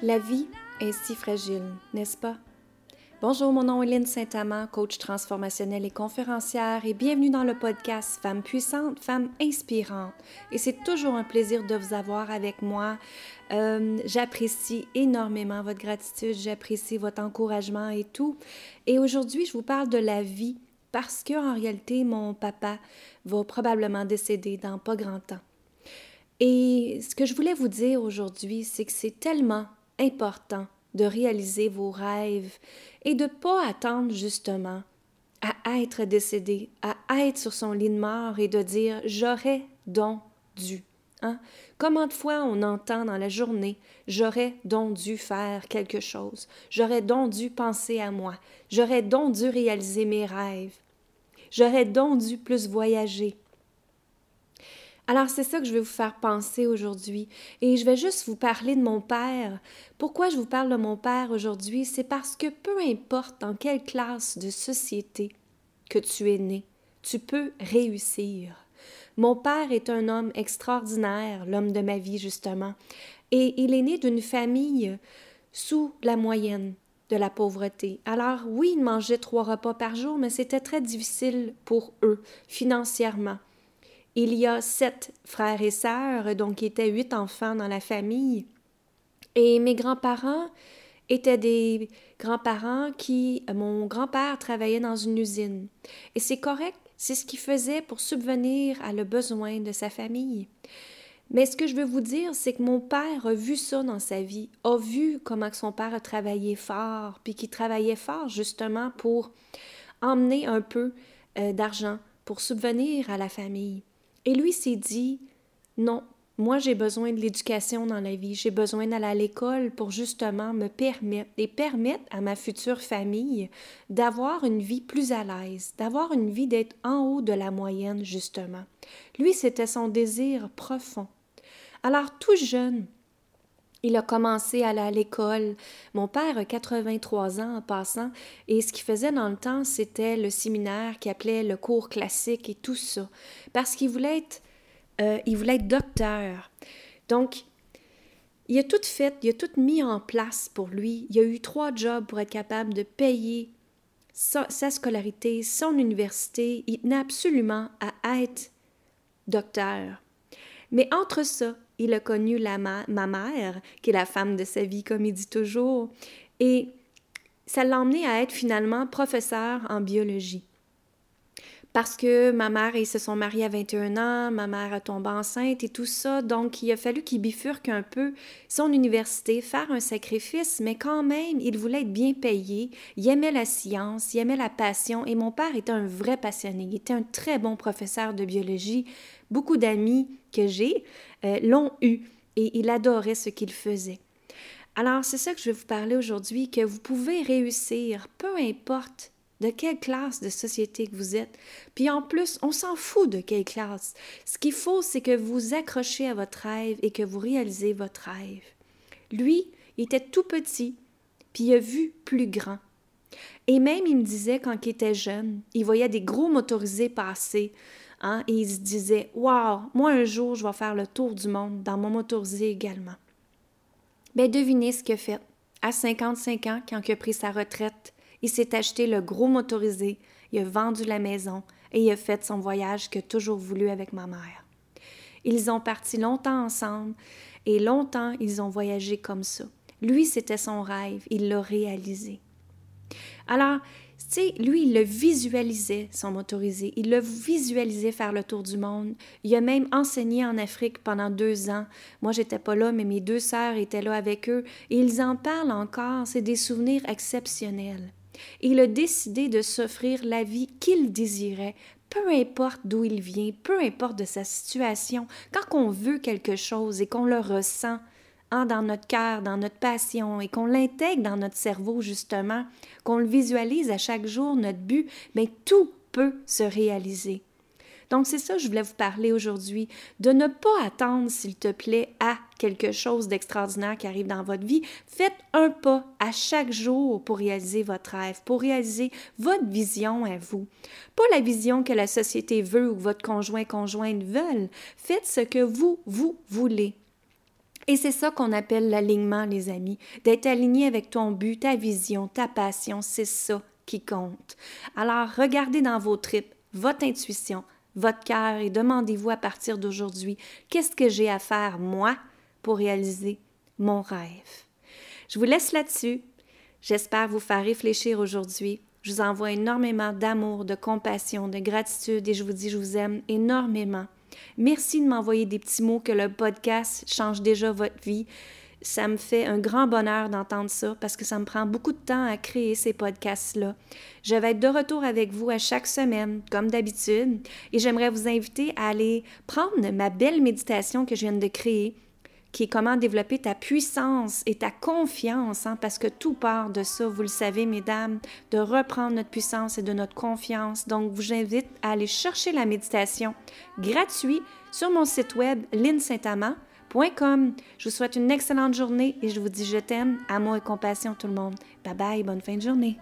La vie est si fragile, n'est-ce pas? Bonjour, mon nom est Lynne Saint-Amand, coach transformationnelle et conférencière, et bienvenue dans le podcast Femmes puissantes, Femmes inspirantes. Et c'est toujours un plaisir de vous avoir avec moi. Euh, j'apprécie énormément votre gratitude, j'apprécie votre encouragement et tout. Et aujourd'hui, je vous parle de la vie parce qu'en réalité, mon papa va probablement décéder dans pas grand temps. Et ce que je voulais vous dire aujourd'hui, c'est que c'est tellement important de réaliser vos rêves et de ne pas attendre justement à être décédé, à être sur son lit de mort et de dire j'aurais donc dû. Hein? Combien de fois on entend dans la journée j'aurais donc dû faire quelque chose, j'aurais donc dû penser à moi, j'aurais donc dû réaliser mes rêves, j'aurais donc dû plus voyager, alors c'est ça que je vais vous faire penser aujourd'hui. Et je vais juste vous parler de mon père. Pourquoi je vous parle de mon père aujourd'hui? C'est parce que peu importe dans quelle classe de société que tu es né, tu peux réussir. Mon père est un homme extraordinaire, l'homme de ma vie justement, et il est né d'une famille sous la moyenne de la pauvreté. Alors oui, il mangeait trois repas par jour, mais c'était très difficile pour eux financièrement. Il y a sept frères et sœurs, donc il était huit enfants dans la famille. Et mes grands-parents étaient des grands-parents qui, mon grand-père travaillait dans une usine. Et c'est correct, c'est ce qu'il faisait pour subvenir à le besoin de sa famille. Mais ce que je veux vous dire, c'est que mon père a vu ça dans sa vie, a vu comment son père a travaillé fort, puis qu'il travaillait fort justement pour emmener un peu euh, d'argent, pour subvenir à la famille. Et lui s'est dit, non, moi j'ai besoin de l'éducation dans la vie, j'ai besoin d'aller à l'école pour justement me permettre et permettre à ma future famille d'avoir une vie plus à l'aise, d'avoir une vie d'être en haut de la moyenne justement. Lui, c'était son désir profond. Alors tout jeune, il a commencé à aller à l'école. Mon père a 83 ans en passant, et ce qu'il faisait dans le temps, c'était le séminaire qu'il appelait le cours classique et tout ça, parce qu'il voulait être, euh, il voulait être docteur. Donc, il a tout fait, il a tout mis en place pour lui. Il a eu trois jobs pour être capable de payer sa, sa scolarité, son université. Il tenait absolument à être docteur. Mais entre ça, il a connu la ma, mère, qui est la femme de sa vie, comme il dit toujours, et ça l'a emmené à être finalement professeur en biologie. Parce que ma mère, ils se sont mariés à 21 ans, ma mère a tombé enceinte et tout ça, donc il a fallu qu'il bifurque un peu son université, faire un sacrifice, mais quand même, il voulait être bien payé, il aimait la science, il aimait la passion, et mon père était un vrai passionné, il était un très bon professeur de biologie, Beaucoup d'amis que j'ai euh, l'ont eu et il adorait ce qu'il faisait. Alors, c'est ça que je vais vous parler aujourd'hui, que vous pouvez réussir, peu importe de quelle classe de société que vous êtes. Puis en plus, on s'en fout de quelle classe. Ce qu'il faut, c'est que vous accrochez à votre rêve et que vous réalisez votre rêve. Lui, il était tout petit, puis il a vu plus grand. Et même, il me disait, quand il était jeune, il voyait des gros motorisés passer Hein, et il se disait Waouh, moi un jour, je vais faire le tour du monde dans mon motorisé également. Bien, devinez ce qu'il a fait. À 55 ans, quand il a pris sa retraite, il s'est acheté le gros motorisé, il a vendu la maison et il a fait son voyage a toujours voulu avec ma mère. Ils ont parti longtemps ensemble et longtemps ils ont voyagé comme ça. Lui, c'était son rêve, il l'a réalisé. Alors, tu sais, lui, il le visualisait, son motorisé. Il le visualisait faire le tour du monde. Il a même enseigné en Afrique pendant deux ans. Moi, j'étais pas là, mais mes deux sœurs étaient là avec eux. Et ils en parlent encore. C'est des souvenirs exceptionnels. Il a décidé de s'offrir la vie qu'il désirait, peu importe d'où il vient, peu importe de sa situation. Quand on veut quelque chose et qu'on le ressent, Hein, dans notre cœur, dans notre passion, et qu'on l'intègre dans notre cerveau, justement, qu'on le visualise à chaque jour, notre but, mais tout peut se réaliser. Donc, c'est ça que je voulais vous parler aujourd'hui, de ne pas attendre, s'il te plaît, à quelque chose d'extraordinaire qui arrive dans votre vie. Faites un pas à chaque jour pour réaliser votre rêve, pour réaliser votre vision à vous. Pas la vision que la société veut ou que votre conjoint, conjointe veulent. Faites ce que vous, vous voulez. Et c'est ça qu'on appelle l'alignement, les amis. D'être aligné avec ton but, ta vision, ta passion, c'est ça qui compte. Alors, regardez dans vos tripes, votre intuition, votre cœur et demandez-vous à partir d'aujourd'hui, qu'est-ce que j'ai à faire, moi, pour réaliser mon rêve? Je vous laisse là-dessus. J'espère vous faire réfléchir aujourd'hui. Je vous envoie énormément d'amour, de compassion, de gratitude et je vous dis je vous aime énormément. Merci de m'envoyer des petits mots que le podcast change déjà votre vie. Ça me fait un grand bonheur d'entendre ça parce que ça me prend beaucoup de temps à créer ces podcasts-là. Je vais être de retour avec vous à chaque semaine, comme d'habitude, et j'aimerais vous inviter à aller prendre ma belle méditation que je viens de créer qui est comment développer ta puissance et ta confiance, hein, parce que tout part de ça, vous le savez, mesdames, de reprendre notre puissance et de notre confiance. Donc, vous invite à aller chercher la méditation gratuite sur mon site web linsaintamant.com. Je vous souhaite une excellente journée et je vous dis je t'aime, amour et compassion tout le monde. Bye bye, bonne fin de journée.